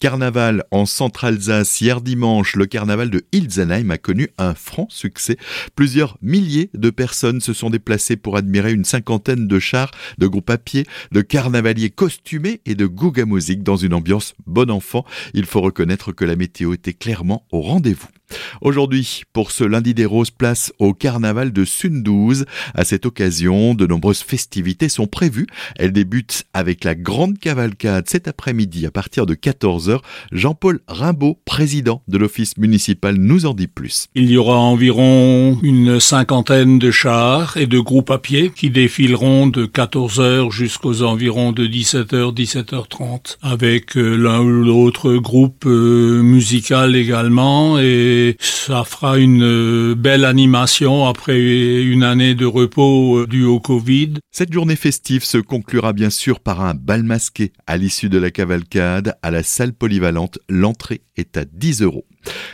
Carnaval en Centre-Alsace. Hier dimanche, le carnaval de Ilsenheim a connu un franc succès. Plusieurs milliers de personnes se sont déplacées pour admirer une cinquantaine de chars, de groupes à pied, de carnavaliers costumés et de gouga musique dans une ambiance bon enfant. Il faut reconnaître que la météo était clairement au rendez-vous. Aujourd'hui, pour ce lundi des roses, place au carnaval de Sundouze. À cette occasion, de nombreuses festivités sont prévues. Elles débutent avec la grande cavalcade cet après-midi à partir de 14h. Jean-Paul Rimbaud, président de l'office municipal, nous en dit plus. Il y aura environ une cinquantaine de chars et de groupes à pied qui défileront de 14h jusqu'aux environs de 17h, 17h30 avec euh, l'un ou l'autre groupe euh, musical également et ça fera une euh, belle animation après une année de repos dû au Covid. Cette journée festive se conclura bien sûr par un bal masqué. À l'issue de la cavalcade, à la salle polyvalente, l'entrée est à 10 euros.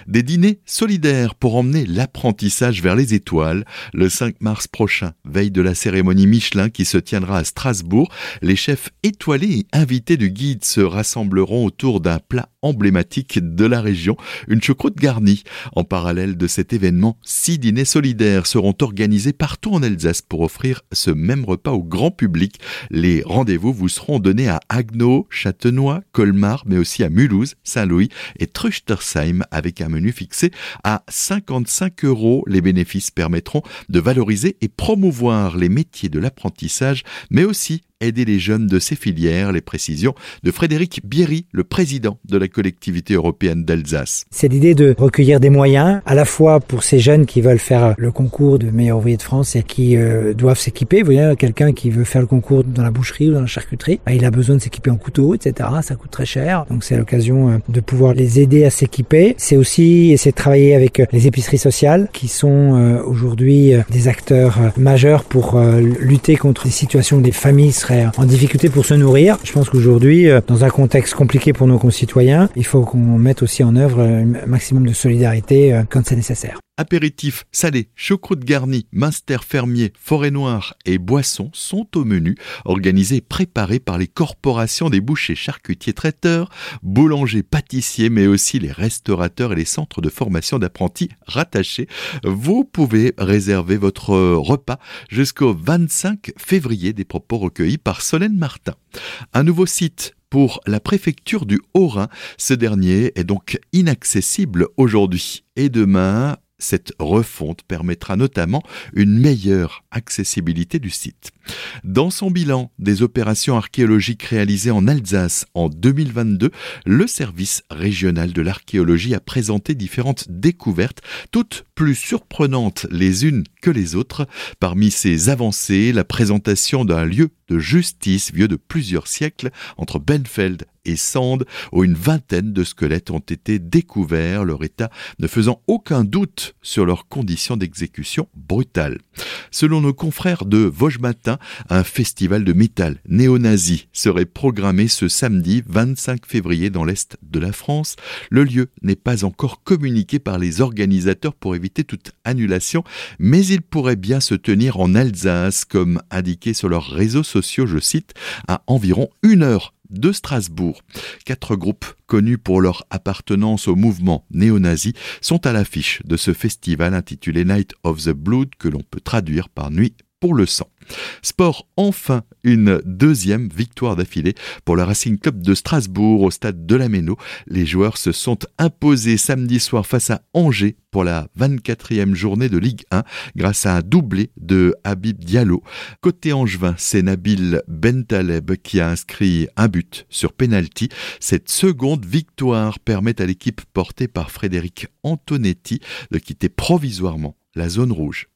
Des dîners solidaires pour emmener l'apprentissage vers les étoiles. Le 5 mars prochain, veille de la cérémonie Michelin qui se tiendra à Strasbourg, les chefs étoilés et invités du guide se rassembleront autour d'un plat emblématique de la région, une choucroute garnie. En parallèle de cet événement, six dîners solidaires seront organisés partout en Alsace pour offrir ce même repas au grand public. Les rendez-vous vous seront donnés à Agno, Châtenois, Colmar, mais aussi à Mulhouse, Saint-Louis et Truchtersheim avec un menu fixé à 55 euros. Les bénéfices permettront de valoriser et promouvoir les métiers de l'apprentissage, mais aussi aider les jeunes de ces filières. Les précisions de Frédéric Bierry, le président de la collectivité européenne d'Alsace. C'est l'idée de recueillir des moyens, à la fois pour ces jeunes qui veulent faire le concours de meilleur ouvrier de France et qui euh, doivent s'équiper. Vous voyez, quelqu'un qui veut faire le concours dans la boucherie ou dans la charcuterie, bah, il a besoin de s'équiper en couteau, etc. Ça coûte très cher. Donc c'est l'occasion euh, de pouvoir les aider à s'équiper. C'est aussi essayer de travailler avec euh, les épiceries sociales qui sont aujourd'hui des acteurs majeurs pour lutter contre les situations des familles en difficulté pour se nourrir. Je pense qu'aujourd'hui, euh, dans un contexte compliqué pour nos concitoyens, il faut qu'on mette aussi en œuvre un maximum de solidarité euh, quand c'est nécessaire. Apéritifs, salés, choucroute garnie, minster fermier, forêt noire et boissons sont au menu, organisés et préparés par les corporations des bouchers, charcutiers, traiteurs, boulangers, pâtissiers, mais aussi les restaurateurs et les centres de formation d'apprentis rattachés. Vous pouvez réserver votre repas jusqu'au 25 février des propos recueillis par Solène Martin. Un nouveau site pour la préfecture du Haut-Rhin. Ce dernier est donc inaccessible aujourd'hui et demain cette refonte permettra notamment une meilleure accessibilité du site. Dans son bilan des opérations archéologiques réalisées en Alsace en 2022, le service régional de l'archéologie a présenté différentes découvertes, toutes plus surprenantes les unes que les autres. Parmi ces avancées, la présentation d'un lieu de justice vieux de plusieurs siècles entre Benfeld et Sand, où une vingtaine de squelettes ont été découverts, leur état ne faisant aucun doute sur leurs conditions d'exécution brutale. Selon nos confrères de Vosges Matin, un festival de métal néo-nazi serait programmé ce samedi 25 février dans l'est de la France. Le lieu n'est pas encore communiqué par les organisateurs pour éviter toute annulation, mais il pourrait bien se tenir en Alsace, comme indiqué sur leurs réseaux sociaux, je cite, à environ une heure de Strasbourg. Quatre groupes connus pour leur appartenance au mouvement néo-nazi sont à l'affiche de ce festival intitulé Night of the Blood que l'on peut traduire par Nuit pour le sang. Sport, enfin, une deuxième victoire d'affilée pour le Racing Club de Strasbourg au stade de la Méno. Les joueurs se sont imposés samedi soir face à Angers pour la 24e journée de Ligue 1 grâce à un doublé de Habib Diallo. Côté angevin, c'est Nabil Bentaleb qui a inscrit un but sur penalty. Cette seconde victoire permet à l'équipe portée par Frédéric Antonetti de quitter provisoirement la zone rouge.